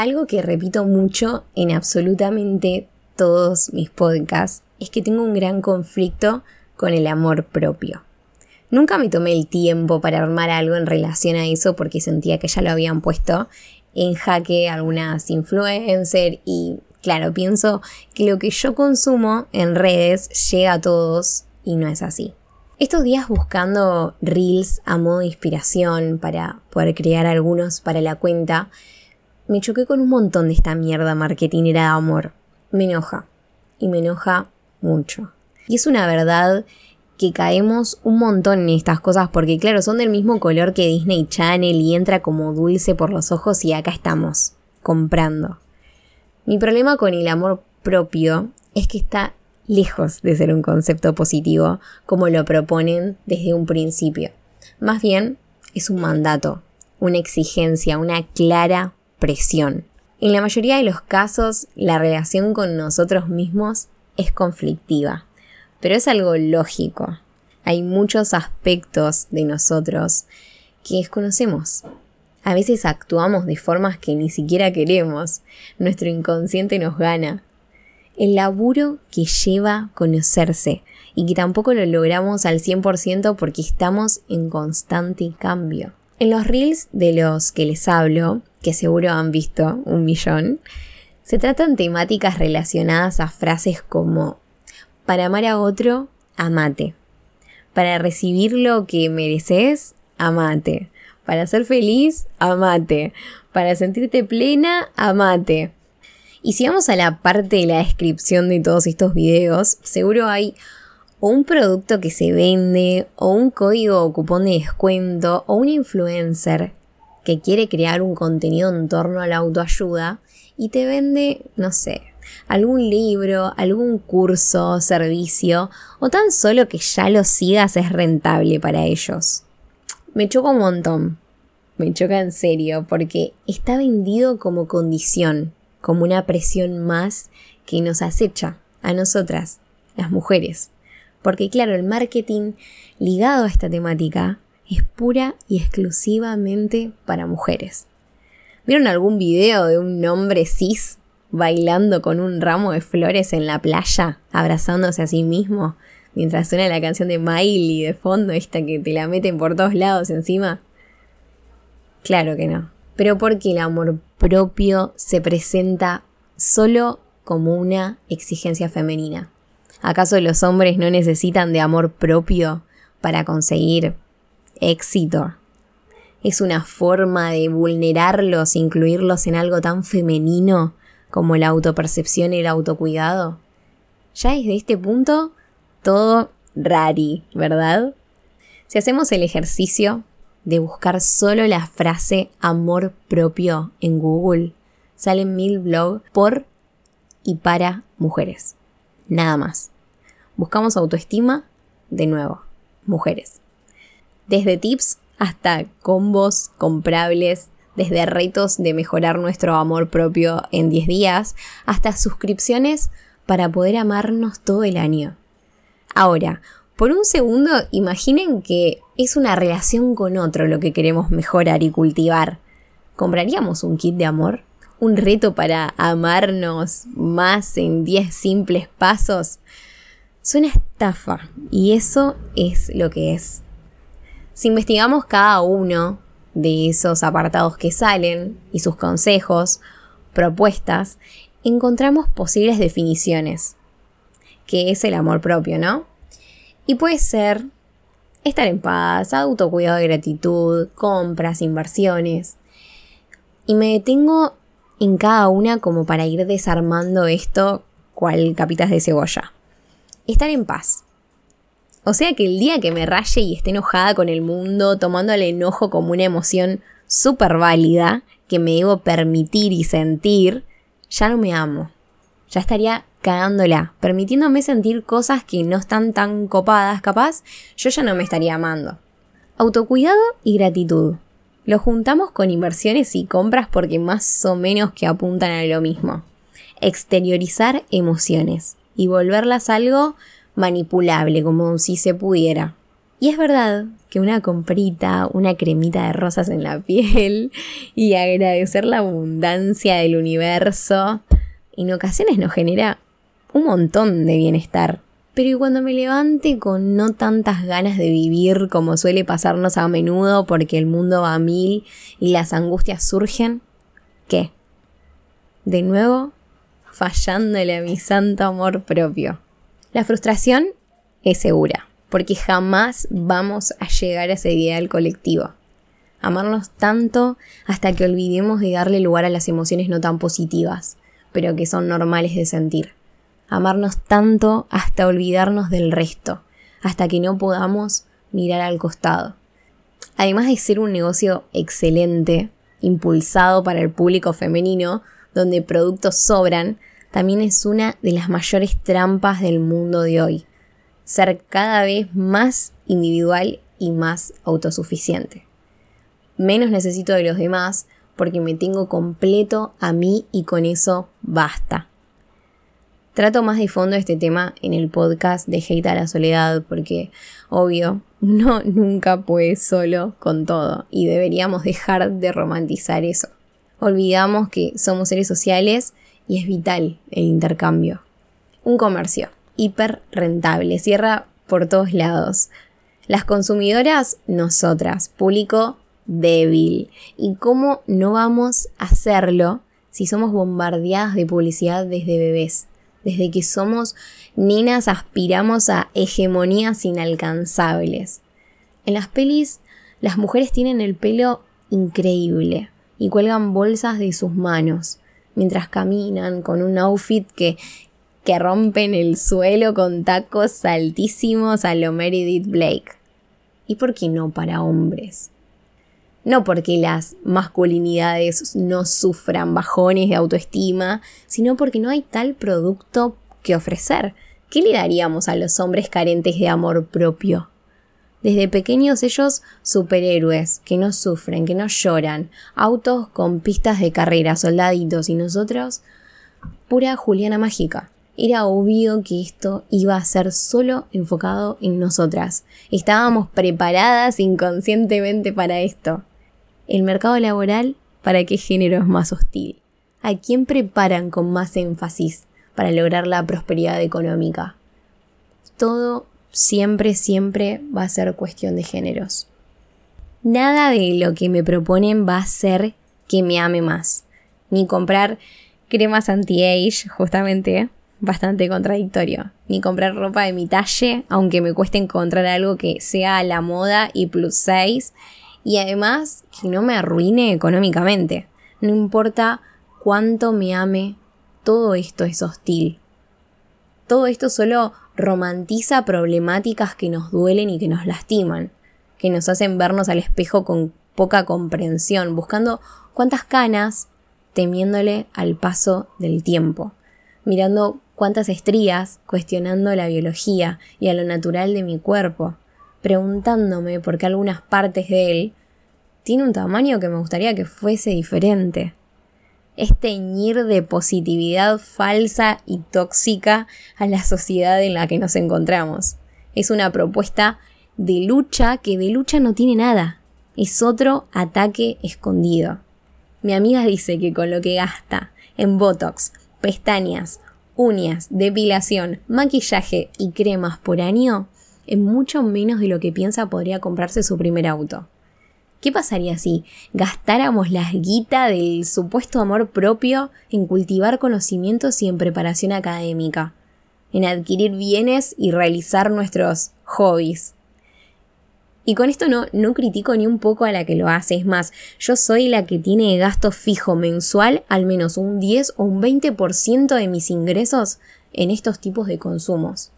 Algo que repito mucho en absolutamente todos mis podcasts es que tengo un gran conflicto con el amor propio. Nunca me tomé el tiempo para armar algo en relación a eso porque sentía que ya lo habían puesto en jaque algunas influencers y claro, pienso que lo que yo consumo en redes llega a todos y no es así. Estos días buscando reels a modo de inspiración para poder crear algunos para la cuenta, me choqué con un montón de esta mierda marketingera de amor. Me enoja. Y me enoja mucho. Y es una verdad que caemos un montón en estas cosas porque claro, son del mismo color que Disney Channel y entra como dulce por los ojos y acá estamos, comprando. Mi problema con el amor propio es que está lejos de ser un concepto positivo como lo proponen desde un principio. Más bien es un mandato, una exigencia, una clara presión. En la mayoría de los casos, la relación con nosotros mismos es conflictiva, pero es algo lógico. Hay muchos aspectos de nosotros que desconocemos. A veces actuamos de formas que ni siquiera queremos. Nuestro inconsciente nos gana. El laburo que lleva conocerse y que tampoco lo logramos al 100% porque estamos en constante cambio. En los reels de los que les hablo, que seguro han visto un millón, se tratan temáticas relacionadas a frases como para amar a otro, amate. Para recibir lo que mereces, amate. Para ser feliz, amate. Para sentirte plena, amate. Y si vamos a la parte de la descripción de todos estos videos, seguro hay o un producto que se vende, o un código o cupón de descuento, o un influencer que quiere crear un contenido en torno a la autoayuda y te vende, no sé, algún libro, algún curso, servicio, o tan solo que ya lo sigas es rentable para ellos. Me choca un montón, me choca en serio, porque está vendido como condición, como una presión más que nos acecha a nosotras, las mujeres. Porque claro, el marketing ligado a esta temática es pura y exclusivamente para mujeres. ¿Vieron algún video de un hombre cis bailando con un ramo de flores en la playa, abrazándose a sí mismo, mientras suena la canción de Miley de fondo, esta que te la meten por todos lados encima? Claro que no. Pero porque el amor propio se presenta solo como una exigencia femenina. ¿Acaso los hombres no necesitan de amor propio para conseguir éxito? Es una forma de vulnerarlos, incluirlos en algo tan femenino como la autopercepción y el autocuidado. Ya desde este punto, todo rari, ¿verdad? Si hacemos el ejercicio de buscar solo la frase amor propio en Google, salen mil blogs por y para mujeres nada más. Buscamos autoestima, de nuevo, mujeres. Desde tips hasta combos comprables, desde retos de mejorar nuestro amor propio en 10 días, hasta suscripciones para poder amarnos todo el año. Ahora, por un segundo, imaginen que es una relación con otro lo que queremos mejorar y cultivar. ¿Compraríamos un kit de amor? Un reto para amarnos más en 10 simples pasos, suena estafa y eso es lo que es. Si investigamos cada uno de esos apartados que salen y sus consejos, propuestas, encontramos posibles definiciones, que es el amor propio, ¿no? Y puede ser estar en paz, autocuidado de gratitud, compras, inversiones. Y me detengo en cada una como para ir desarmando esto cual capitas de cebolla. Estar en paz. O sea que el día que me raye y esté enojada con el mundo, tomando el enojo como una emoción súper válida que me debo permitir y sentir, ya no me amo. Ya estaría cagándola, permitiéndome sentir cosas que no están tan copadas, capaz, yo ya no me estaría amando. Autocuidado y gratitud. Lo juntamos con inversiones y compras porque más o menos que apuntan a lo mismo. Exteriorizar emociones y volverlas algo manipulable, como si se pudiera. Y es verdad que una comprita, una cremita de rosas en la piel y agradecer la abundancia del universo en ocasiones nos genera un montón de bienestar. Pero cuando me levante con no tantas ganas de vivir como suele pasarnos a menudo porque el mundo va a mil y las angustias surgen, ¿qué? De nuevo, fallándole a mi santo amor propio. La frustración es segura porque jamás vamos a llegar a ese ideal colectivo. Amarnos tanto hasta que olvidemos de darle lugar a las emociones no tan positivas, pero que son normales de sentir. Amarnos tanto hasta olvidarnos del resto, hasta que no podamos mirar al costado. Además de ser un negocio excelente, impulsado para el público femenino, donde productos sobran, también es una de las mayores trampas del mundo de hoy ser cada vez más individual y más autosuficiente. Menos necesito de los demás porque me tengo completo a mí y con eso basta. Trato más de fondo este tema en el podcast de Hate a la Soledad porque, obvio, uno nunca puede solo con todo y deberíamos dejar de romantizar eso. Olvidamos que somos seres sociales y es vital el intercambio. Un comercio hiper rentable, cierra por todos lados. Las consumidoras, nosotras, público débil. ¿Y cómo no vamos a hacerlo si somos bombardeadas de publicidad desde bebés? Desde que somos nenas aspiramos a hegemonías inalcanzables. En las pelis, las mujeres tienen el pelo increíble y cuelgan bolsas de sus manos mientras caminan con un outfit que que rompen el suelo con tacos altísimos a lo Meredith Blake. ¿Y por qué no para hombres? No porque las masculinidades no sufran bajones de autoestima, sino porque no hay tal producto que ofrecer. ¿Qué le daríamos a los hombres carentes de amor propio? Desde pequeños ellos superhéroes, que no sufren, que no lloran, autos con pistas de carrera, soldaditos y nosotros pura Juliana mágica era obvio que esto iba a ser solo enfocado en nosotras. Estábamos preparadas inconscientemente para esto. El mercado laboral, ¿para qué género es más hostil? ¿A quién preparan con más énfasis para lograr la prosperidad económica? Todo siempre, siempre va a ser cuestión de géneros. Nada de lo que me proponen va a ser que me ame más. Ni comprar cremas anti-age, justamente, bastante contradictorio. Ni comprar ropa de mi talle, aunque me cueste encontrar algo que sea a la moda y plus 6. Y además que no me arruine económicamente. No importa cuánto me ame, todo esto es hostil. Todo esto solo romantiza problemáticas que nos duelen y que nos lastiman, que nos hacen vernos al espejo con poca comprensión, buscando cuántas canas, temiéndole al paso del tiempo, mirando cuántas estrías, cuestionando la biología y a lo natural de mi cuerpo, preguntándome por qué algunas partes de él tiene un tamaño que me gustaría que fuese diferente. Es teñir de positividad falsa y tóxica a la sociedad en la que nos encontramos. Es una propuesta de lucha que de lucha no tiene nada. Es otro ataque escondido. Mi amiga dice que con lo que gasta en Botox, pestañas, uñas, depilación, maquillaje y cremas por año, es mucho menos de lo que piensa podría comprarse su primer auto. ¿Qué pasaría si gastáramos la guita del supuesto amor propio en cultivar conocimientos y en preparación académica, en adquirir bienes y realizar nuestros hobbies? Y con esto no, no critico ni un poco a la que lo hace, es más, yo soy la que tiene gasto fijo mensual al menos un 10 o un 20% de mis ingresos en estos tipos de consumos.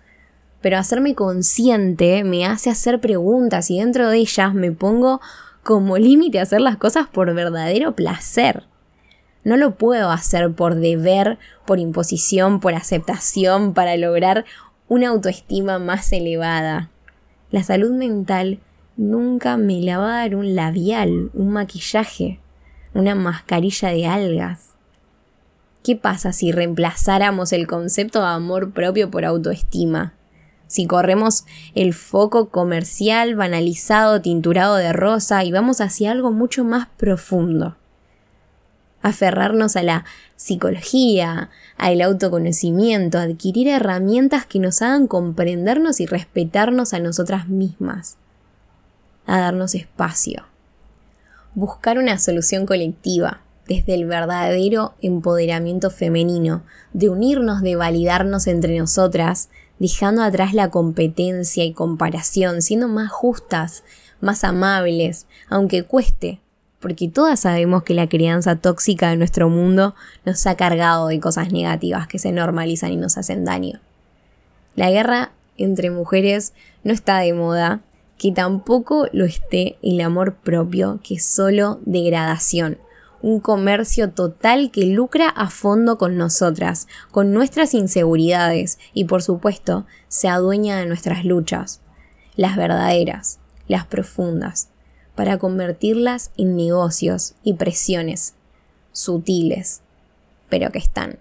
Pero hacerme consciente me hace hacer preguntas y dentro de ellas me pongo como límite hacer las cosas por verdadero placer. No lo puedo hacer por deber, por imposición, por aceptación, para lograr una autoestima más elevada. La salud mental nunca me la va a dar un labial, un maquillaje, una mascarilla de algas. ¿Qué pasa si reemplazáramos el concepto de amor propio por autoestima? Si corremos el foco comercial, banalizado, tinturado de rosa y vamos hacia algo mucho más profundo. Aferrarnos a la psicología, al autoconocimiento, adquirir herramientas que nos hagan comprendernos y respetarnos a nosotras mismas. A darnos espacio. Buscar una solución colectiva, desde el verdadero empoderamiento femenino, de unirnos, de validarnos entre nosotras, dejando atrás la competencia y comparación, siendo más justas, más amables, aunque cueste, porque todas sabemos que la crianza tóxica de nuestro mundo nos ha cargado de cosas negativas que se normalizan y nos hacen daño. La guerra entre mujeres no está de moda, que tampoco lo esté el amor propio, que es solo degradación, un comercio total que lucra a fondo con nosotras, con nuestras inseguridades y por supuesto se adueña de nuestras luchas, las verdaderas, las profundas, para convertirlas en negocios y presiones sutiles, pero que están.